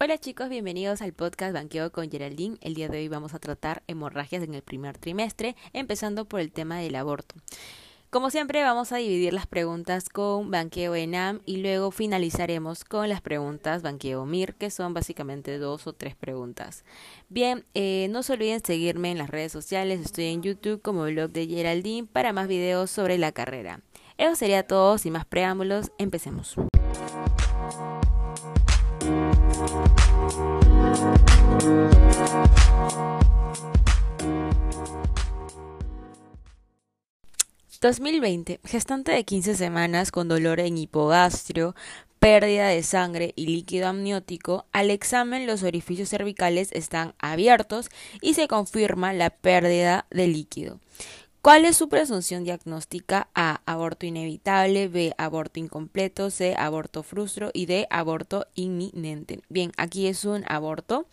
Hola chicos, bienvenidos al podcast Banqueo con Geraldine. El día de hoy vamos a tratar hemorragias en el primer trimestre, empezando por el tema del aborto. Como siempre vamos a dividir las preguntas con Banqueo ENAM y luego finalizaremos con las preguntas Banqueo MIR, que son básicamente dos o tres preguntas. Bien, eh, no se olviden seguirme en las redes sociales, estoy en YouTube como blog de Geraldine para más videos sobre la carrera. Eso sería todo, sin más preámbulos, empecemos. 2020. Gestante de 15 semanas con dolor en hipogastrio, pérdida de sangre y líquido amniótico, al examen los orificios cervicales están abiertos y se confirma la pérdida de líquido. ¿Cuál es su presunción diagnóstica? A. Aborto inevitable, B. Aborto incompleto, C. Aborto frustro y D. Aborto inminente. Bien, aquí es un aborto.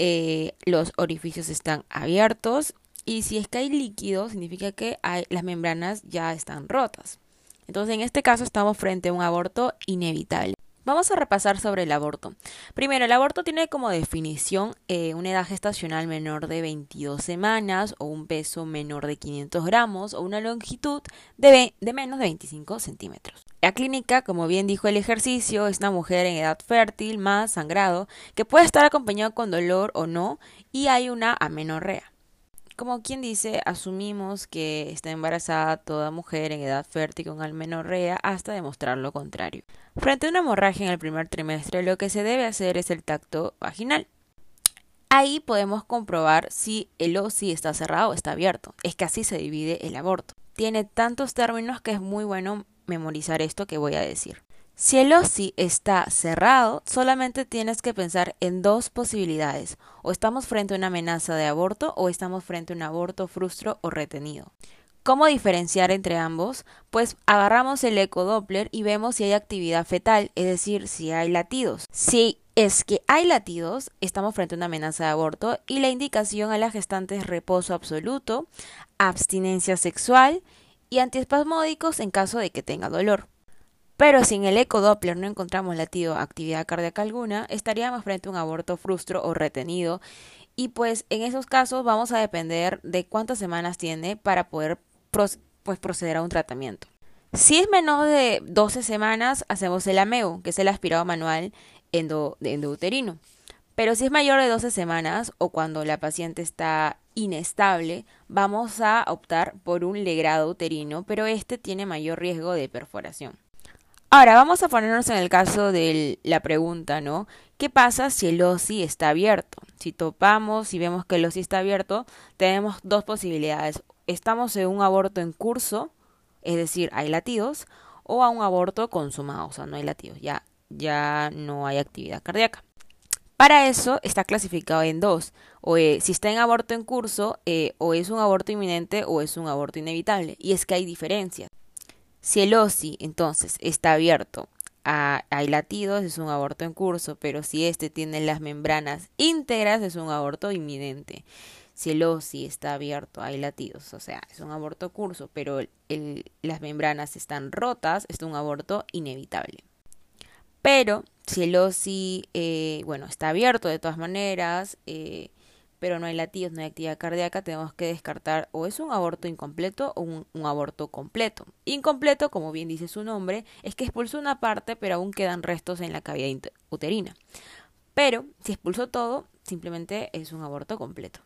Eh, los orificios están abiertos y si es que hay líquido, significa que hay, las membranas ya están rotas. Entonces, en este caso estamos frente a un aborto inevitable. Vamos a repasar sobre el aborto. Primero, el aborto tiene como definición eh, una edad gestacional menor de 22 semanas o un peso menor de 500 gramos o una longitud de, de menos de 25 centímetros. La clínica, como bien dijo el ejercicio, es una mujer en edad fértil más sangrado que puede estar acompañado con dolor o no y hay una amenorrea. Como quien dice, asumimos que está embarazada toda mujer en edad fértil con almenorrea hasta demostrar lo contrario. Frente a una hemorragia en el primer trimestre, lo que se debe hacer es el tacto vaginal. Ahí podemos comprobar si el OSI está cerrado o está abierto. Es que así se divide el aborto. Tiene tantos términos que es muy bueno memorizar esto que voy a decir. Si el OSI está cerrado, solamente tienes que pensar en dos posibilidades. O estamos frente a una amenaza de aborto o estamos frente a un aborto frustro o retenido. ¿Cómo diferenciar entre ambos? Pues agarramos el ecodoppler y vemos si hay actividad fetal, es decir, si hay latidos. Si es que hay latidos, estamos frente a una amenaza de aborto y la indicación a la gestante es reposo absoluto, abstinencia sexual y antiespasmódicos en caso de que tenga dolor. Pero si en el ecodoppler no encontramos latido actividad cardíaca alguna, estaríamos frente a un aborto frustro o retenido. Y pues en esos casos vamos a depender de cuántas semanas tiene para poder pues, proceder a un tratamiento. Si es menos de 12 semanas, hacemos el AMEU, que es el aspirado manual endo, endouterino. Pero si es mayor de 12 semanas o cuando la paciente está inestable, vamos a optar por un legrado uterino, pero este tiene mayor riesgo de perforación. Ahora, vamos a ponernos en el caso de la pregunta, ¿no? ¿Qué pasa si el OSI está abierto? Si topamos y vemos que el OSI está abierto, tenemos dos posibilidades. Estamos en un aborto en curso, es decir, hay latidos, o a un aborto consumado, o sea, no hay latidos, ya, ya no hay actividad cardíaca. Para eso está clasificado en dos. O eh, si está en aborto en curso, eh, o es un aborto inminente o es un aborto inevitable. Y es que hay diferencias. Si el OSI entonces está abierto a, hay latidos, es un aborto en curso, pero si este tiene las membranas íntegras, es un aborto inminente. Si el OSI está abierto, hay latidos, o sea, es un aborto curso, pero las membranas están rotas, es un aborto inevitable. Pero si el OSI, eh, bueno, está abierto de todas maneras, eh, pero no hay latidos, no hay actividad cardíaca, tenemos que descartar o es un aborto incompleto o un, aborto completo. Incompleto, como bien dice su nombre, es que expulsó una parte, pero aún quedan restos en la cavidad uterina. Pero si expulsó todo, simplemente es un aborto completo.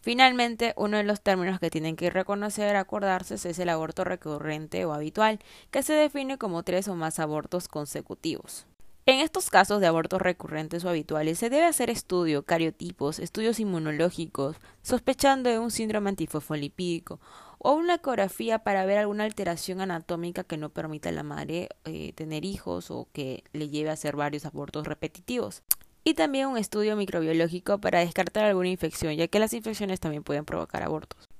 Finalmente, uno de los términos que tienen que reconocer, acordarse, es el aborto recurrente o habitual, que se define como tres o más abortos consecutivos. En estos casos de abortos recurrentes o habituales se debe hacer estudio, cariotipos, estudios inmunológicos, sospechando de un síndrome antifosfolipídico o una ecografía para ver alguna alteración anatómica que no permita a la madre eh, tener hijos o que le lleve a hacer varios abortos repetitivos. Y también un estudio microbiológico para descartar alguna infección, ya que las infecciones también pueden provocar abortos.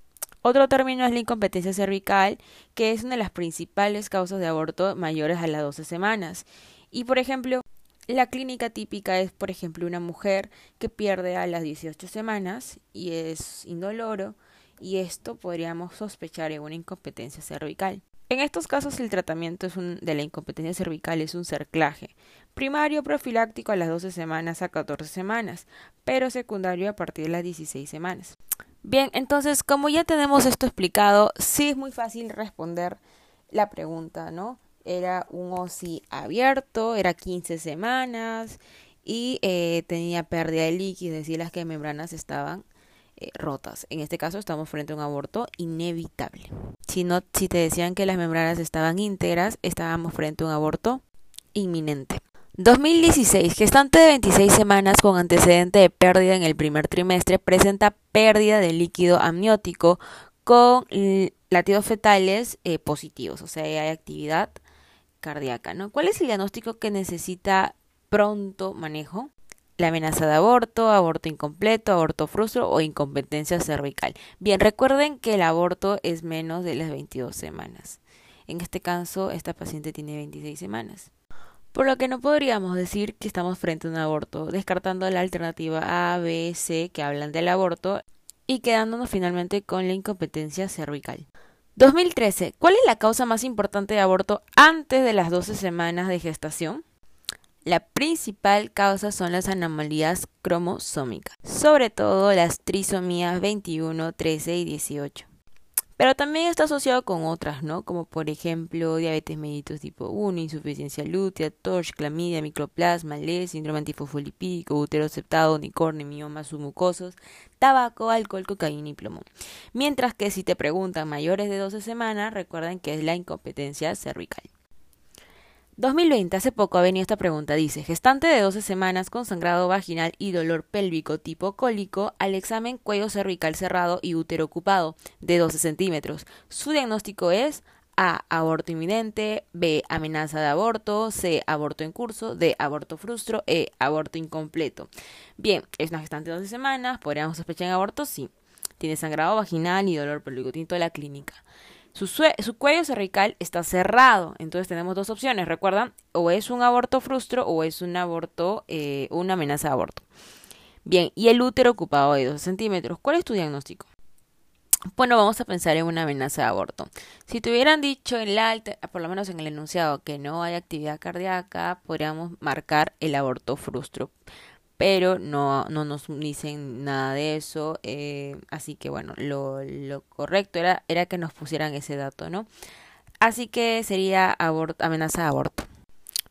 Otro término es la incompetencia cervical, que es una de las principales causas de aborto mayores a las 12 semanas y por ejemplo, la clínica típica es, por ejemplo, una mujer que pierde a las 18 semanas y es indoloro y esto podríamos sospechar en una incompetencia cervical. En estos casos el tratamiento de la incompetencia cervical es un cerclaje, primario profiláctico a las 12 semanas a 14 semanas, pero secundario a partir de las 16 semanas. Bien, entonces como ya tenemos esto explicado, sí es muy fácil responder la pregunta, ¿no? Era un OSI abierto, era 15 semanas y eh, tenía pérdida de líquido, es decir, las que membranas estaban eh, rotas. En este caso estamos frente a un aborto inevitable. Si, no, si te decían que las membranas estaban íntegras, estábamos frente a un aborto inminente. 2016. Gestante de 26 semanas con antecedente de pérdida en el primer trimestre presenta pérdida de líquido amniótico con latidos fetales eh, positivos, o sea, hay actividad cardíaca, ¿no? ¿Cuál es el diagnóstico que necesita pronto manejo? la amenaza de aborto, aborto incompleto, aborto frustro o incompetencia cervical. Bien, recuerden que el aborto es menos de las 22 semanas. En este caso, esta paciente tiene 26 semanas. Por lo que no podríamos decir que estamos frente a un aborto, descartando la alternativa A, B, C que hablan del aborto y quedándonos finalmente con la incompetencia cervical. 2013. ¿Cuál es la causa más importante de aborto antes de las 12 semanas de gestación? La principal causa son las anomalías cromosómicas, sobre todo las trisomías 21, 13 y 18. Pero también está asociado con otras, ¿no? Como por ejemplo diabetes mellitus tipo 1, insuficiencia lútea, TORCH, clamidia, microplasma, LES, síndrome antifosfolipídico, útero aceptado, unicornio, miomas submucosos, tabaco, alcohol, cocaína y plomo. Mientras que si te preguntan mayores de 12 semanas, recuerden que es la incompetencia cervical. 2020, hace poco ha venido esta pregunta, dice, gestante de 12 semanas con sangrado vaginal y dolor pélvico tipo cólico al examen cuello cervical cerrado y útero ocupado de 12 centímetros. Su diagnóstico es A. Aborto inminente, B. Amenaza de aborto, C. Aborto en curso, D. Aborto frustro, E. Aborto incompleto. Bien, es una gestante de 12 semanas, ¿podríamos sospechar en aborto? Sí. Tiene sangrado vaginal y dolor pélvico, tiene toda la clínica. Su, cuello cervical está cerrado, entonces tenemos dos opciones, recuerdan, o es un aborto frustro o es un aborto, eh, una amenaza de aborto. Bien, y el útero ocupado de 12 centímetros, ¿cuál es tu diagnóstico? Bueno, vamos a pensar en una amenaza de aborto. Si te hubieran dicho en la por lo menos en el enunciado, que no hay actividad cardíaca, podríamos marcar el aborto frustro pero no, no nos dicen nada de eso, eh, así que bueno, lo, lo correcto era, era que nos pusieran ese dato, ¿no? Así que sería amenaza de aborto.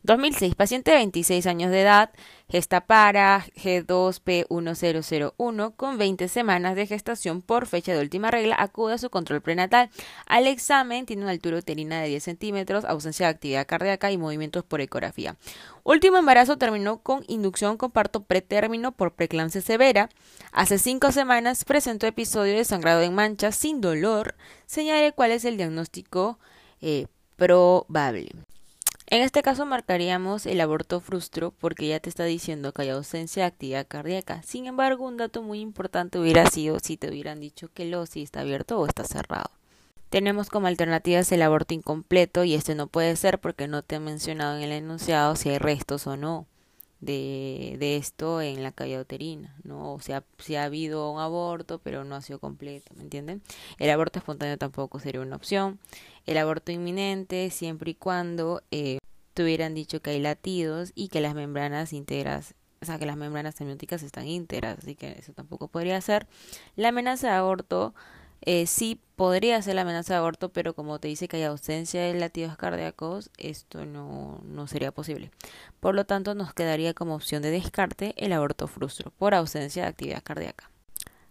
2006. Paciente de 26 años de edad, gesta para G2P1001 con 20 semanas de gestación por fecha de última regla, acude a su control prenatal. Al examen tiene una altura uterina de 10 centímetros, ausencia de actividad cardíaca y movimientos por ecografía. Último embarazo terminó con inducción con parto pretérmino por preclampsia severa. Hace 5 semanas presentó episodio de sangrado en mancha sin dolor. Señale cuál es el diagnóstico eh, probable. En este caso marcaríamos el aborto frustro porque ya te está diciendo que hay ausencia de actividad cardíaca. Sin embargo, un dato muy importante hubiera sido si te hubieran dicho que el OSI está abierto o está cerrado. Tenemos como alternativas el aborto incompleto y este no puede ser porque no te he mencionado en el enunciado si hay restos o no de, de esto en la cavidad uterina, ¿no? O sea, si ha habido un aborto pero no ha sido completo, ¿me entienden? El aborto espontáneo tampoco sería una opción. El aborto inminente siempre y cuando eh, dicho que hay latidos y que las membranas íntegras o sea, que las membranas semióticas están íntegras, así que eso tampoco podría ser. La amenaza de aborto eh, sí podría ser la amenaza de aborto, pero como te dice que hay ausencia de latidos cardíacos, esto no, no sería posible. Por lo tanto, nos quedaría como opción de descarte el aborto frustro por ausencia de actividad cardíaca.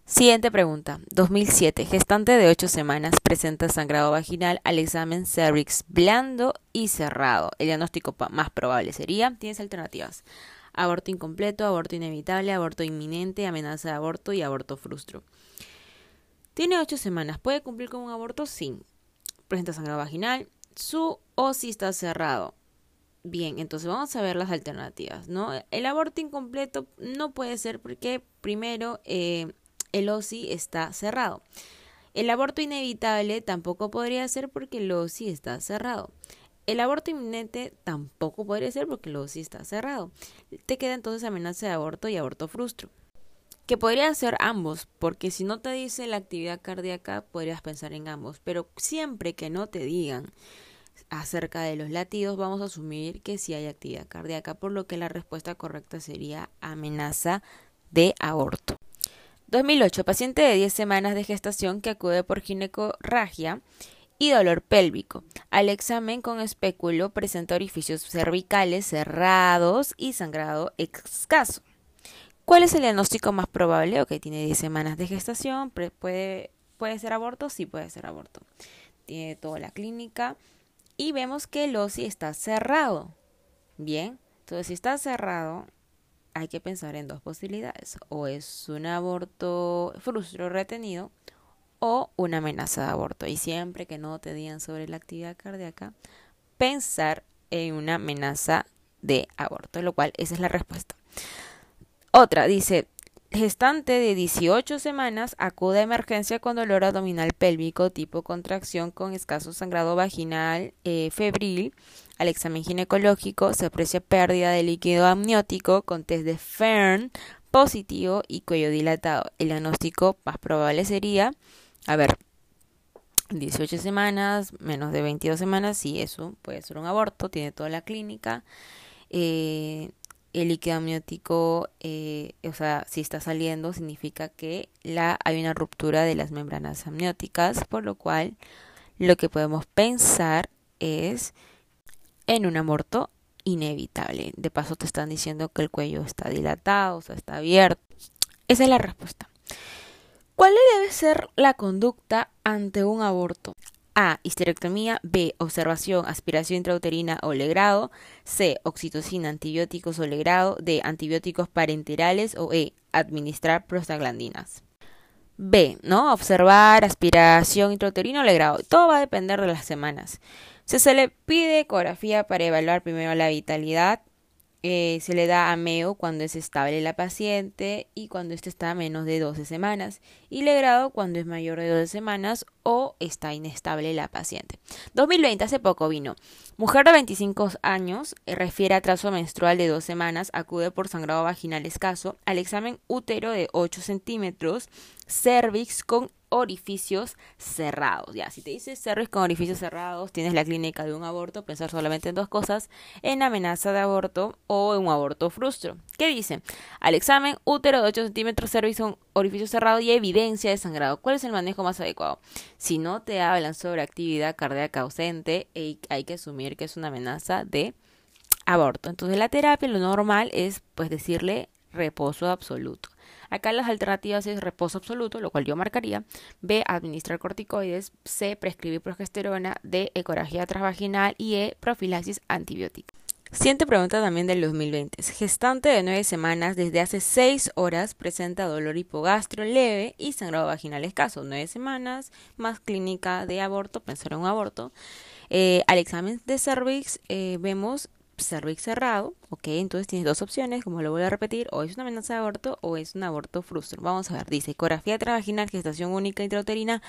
Siguiente pregunta. 2007. Gestante de 8 semanas presenta sangrado vaginal al examen cervix blando y cerrado. El diagnóstico más probable sería, tienes alternativas. Aborto incompleto, aborto inevitable, aborto inminente, amenaza de aborto y aborto frustro. Tiene 8 semanas. ¿Puede cumplir con un aborto? Sí. Presenta sangrado vaginal. Su OSI está cerrado. Bien, entonces vamos a ver las alternativas, ¿no? El aborto incompleto no puede ser porque primero eh, el OSI está cerrado. El aborto inevitable tampoco podría ser porque el OSI está cerrado. El aborto inminente tampoco podría ser porque el OSI está cerrado. Te queda entonces amenaza de aborto y aborto frustro. Que podrían ser ambos, porque si no te dice la actividad cardíaca, podrías pensar en ambos, pero siempre que no te digan acerca de los latidos, vamos a asumir que sí hay actividad cardíaca, por lo que la respuesta correcta sería amenaza de aborto. 2008. Paciente de 10 semanas de gestación que acude por ginecorragia y dolor pélvico. Al examen con espéculo presenta orificios cervicales cerrados y sangrado escaso. ¿Cuál es el diagnóstico más probable? Ok, tiene 10 semanas de gestación, puede, puede ser aborto, sí puede ser aborto. Tiene toda la clínica y vemos que el OSI está cerrado. Bien, entonces si está cerrado, hay que pensar en dos posibilidades. O es un aborto frustro retenido o una amenaza de aborto. Y siempre que no te digan sobre la actividad cardíaca, pensar en una amenaza de aborto, lo cual esa es la respuesta. Otra dice, gestante de 18 semanas acude a emergencia con dolor abdominal pélvico tipo contracción con escaso sangrado vaginal eh, febril. Al examen ginecológico se aprecia pérdida de líquido amniótico con test de Fern positivo y cuello dilatado. El diagnóstico más probable sería a ver, 18 semanas, menos de 22 semanas, sí, eso puede ser un aborto, tiene toda la clínica. Eh, el líquido amniótico, eh, o sea, si está saliendo, significa que la, hay una ruptura de las membranas amnióticas, por lo cual lo que podemos pensar es en un aborto inevitable. De paso te están diciendo que el cuello está dilatado, o sea, está abierto. Esa es la respuesta. ¿Cuál debe ser la conducta ante un aborto? A. Histerectomía. B. Observación, aspiración intrauterina o legrado. C. Oxitocina, antibióticos o legrado. D. Antibióticos parenterales. O E. Administrar prostaglandinas. B. ¿No? Observar, aspiración intrauterina o legrado. Todo va a depender de las semanas. Si se le pide ecografía para evaluar primero la vitalidad, eh, se le da ameo cuando es estable la paciente y cuando éste está a menos de 12 semanas y legrado cuando es mayor de 12 semanas o está inestable la paciente. 2020, hace poco vino. Mujer de 25 años eh, refiere a trazo menstrual de 2 semanas, acude por sangrado vaginal escaso al examen útero de 8 centímetros, cervix con orificios cerrados. Ya, si te dices cervix con orificios cerrados, tienes la clínica de un aborto, pensar solamente en dos cosas, en amenaza de aborto o en un aborto frustro. ¿Qué dice? Al examen, útero de 8 centímetros, cervix con orificios cerrados y evidencia de sangrado. ¿Cuál es el manejo más adecuado? Si no te hablan sobre actividad cardíaca ausente, hay que asumir que es una amenaza de aborto. Entonces la terapia, lo normal es pues decirle reposo absoluto. Acá las alternativas es reposo absoluto, lo cual yo marcaría. B, administrar corticoides. C, prescribir progesterona. D, ecografía transvaginal. Y E, profilaxis antibiótica. Siguiente pregunta también del 2020. Gestante de 9 semanas desde hace 6 horas presenta dolor hipogastro leve y sangrado vaginal escaso. 9 semanas más clínica de aborto, pensar en un aborto. Eh, al examen de cervix eh, vemos cervix cerrado, ok, entonces tienes dos opciones, como lo voy a repetir, o es una amenaza de aborto o es un aborto frustro. Vamos a ver, dice ecografía transvaginal, gestación única intrauterina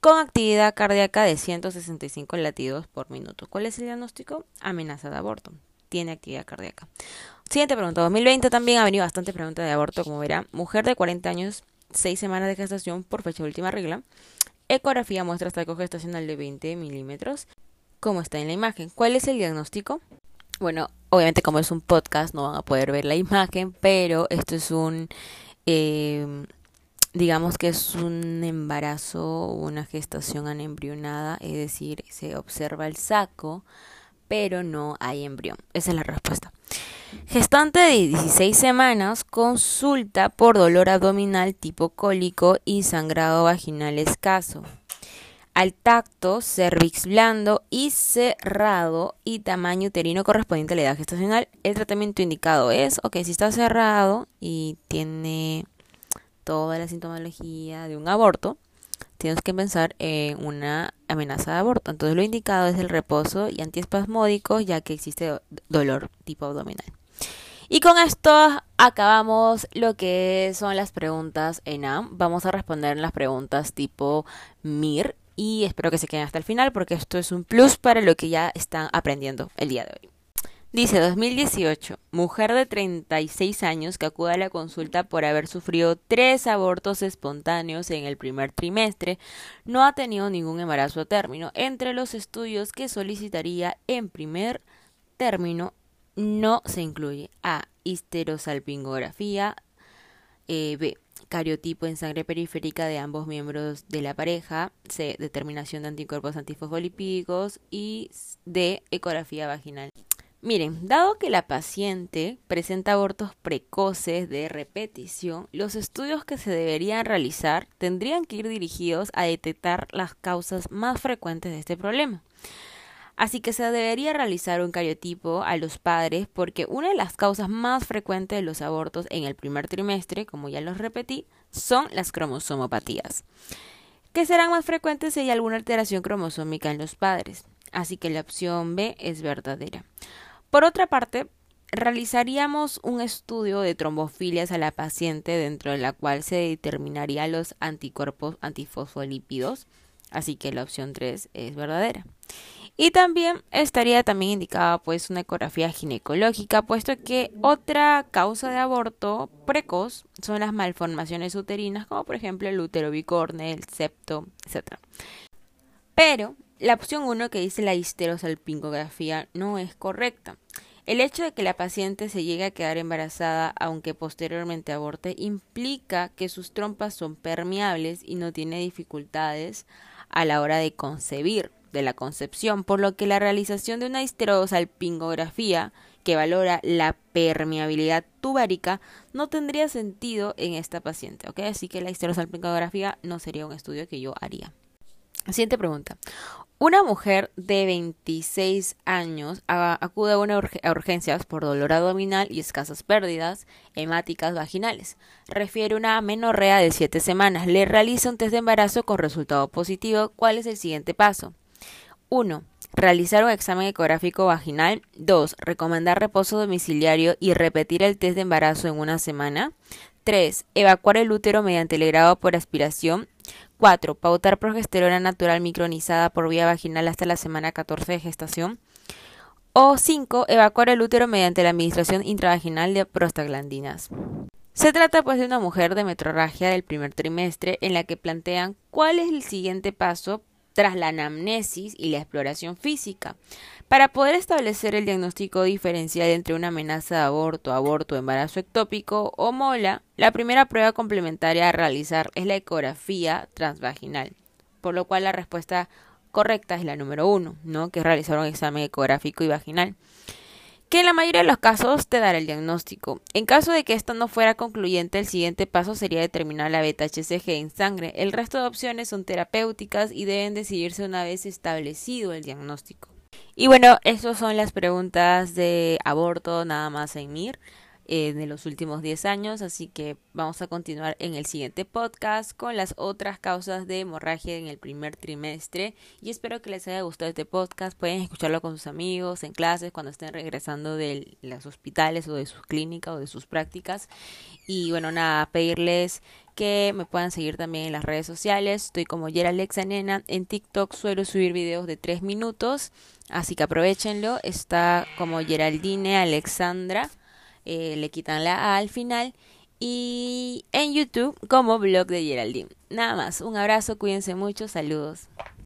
con actividad cardíaca de 165 latidos por minuto. ¿Cuál es el diagnóstico? Amenaza de aborto. Tiene actividad cardíaca. Siguiente pregunta. 2020 también ha venido bastante pregunta de aborto, como verá. Mujer de 40 años, 6 semanas de gestación por fecha de última regla. Ecografía muestra estaco gestacional de 20 milímetros. ¿Cómo está en la imagen? ¿Cuál es el diagnóstico? Bueno, obviamente como es un podcast no van a poder ver la imagen, pero esto es un, eh, digamos que es un embarazo o una gestación anembrionada, es decir, se observa el saco, pero no hay embrión. Esa es la respuesta. Gestante de 16 semanas consulta por dolor abdominal tipo cólico y sangrado vaginal escaso al tacto, cervix blando y cerrado y tamaño uterino correspondiente a la edad gestacional. El tratamiento indicado es, ok, si está cerrado y tiene toda la sintomología de un aborto, tienes que pensar en una amenaza de aborto. Entonces lo indicado es el reposo y antiespasmódicos ya que existe dolor tipo abdominal. Y con esto acabamos lo que son las preguntas ENAM. Vamos a responder las preguntas tipo MIR y espero que se queden hasta el final porque esto es un plus para lo que ya están aprendiendo el día de hoy. Dice 2018, mujer de 36 años que acude a la consulta por haber sufrido tres abortos espontáneos en el primer trimestre, no ha tenido ningún embarazo a término. Entre los estudios que solicitaría en primer término no se incluye A. Histerosalpingografía, eh, B. Cariotipo en sangre periférica de ambos miembros de la pareja, C. Determinación de anticuerpos antifosfolipídicos y D. Ecografía vaginal. Miren, dado que la paciente presenta abortos precoces de repetición, los estudios que se deberían realizar tendrían que ir dirigidos a detectar las causas más frecuentes de este problema. Así que se debería realizar un cariotipo a los padres porque una de las causas más frecuentes de los abortos en el primer trimestre, como ya los repetí, son las cromosomopatías, que serán más frecuentes si hay alguna alteración cromosómica en los padres. Así que la opción B es verdadera. Por otra parte, realizaríamos un estudio de trombofilias a la paciente dentro de la cual se determinarían los anticuerpos antifosfolípidos, así que la opción 3 es verdadera. Y también estaría también indicada pues una ecografía ginecológica, puesto que otra causa de aborto precoz son las malformaciones uterinas, como por ejemplo el útero bicorne, el septo, etc. Pero la opción 1 que dice la histerosalpingografía no es correcta. El hecho de que la paciente se llegue a quedar embarazada aunque posteriormente aborte implica que sus trompas son permeables y no tiene dificultades a la hora de concebir, de la concepción, por lo que la realización de una histerosalpingografía que valora la permeabilidad tubárica no tendría sentido en esta paciente, ¿ok? Así que la histerosalpingografía no sería un estudio que yo haría. Siguiente pregunta. Una mujer de 26 años acude a, una urgencias por dolor abdominal y escasas pérdidas hemáticas vaginales. Refiere una menorrea de 7 semanas. Le realiza un test de embarazo con resultado positivo. ¿Cuál es el siguiente paso? 1. Realizar un examen ecográfico vaginal. 2. Recomendar reposo domiciliario y repetir el test de embarazo en una semana. 3. Evacuar el útero mediante el grado por aspiración. 4. Pautar progesterona natural micronizada por vía vaginal hasta la semana 14 de gestación. O 5. Evacuar el útero mediante la administración intravaginal de prostaglandinas. Se trata pues de una mujer de metrorragia del primer trimestre en la que plantean cuál es el siguiente paso tras la anamnesis y la exploración física. Para poder establecer el diagnóstico diferencial entre una amenaza de aborto, aborto, embarazo ectópico o mola, la primera prueba complementaria a realizar es la ecografía transvaginal, por lo cual la respuesta correcta es la número uno, ¿no? que es realizar un examen ecográfico y vaginal que en la mayoría de los casos te dará el diagnóstico. En caso de que esto no fuera concluyente, el siguiente paso sería determinar la beta-HCG en sangre. El resto de opciones son terapéuticas y deben decidirse una vez establecido el diagnóstico. Y bueno, esas son las preguntas de aborto nada más en eh, de los últimos 10 años, así que vamos a continuar en el siguiente podcast con las otras causas de hemorragia en el primer trimestre y espero que les haya gustado este podcast, pueden escucharlo con sus amigos, en clases, cuando estén regresando de los hospitales o de sus clínicas o de sus prácticas y bueno, nada, pedirles que me puedan seguir también en las redes sociales. Estoy como Alexa Nena. En TikTok suelo subir videos de 3 minutos. Así que aprovechenlo. Está como Geraldine Alexandra. Eh, le quitan la A al final. Y en YouTube como blog de Geraldine. Nada más, un abrazo, cuídense mucho, saludos.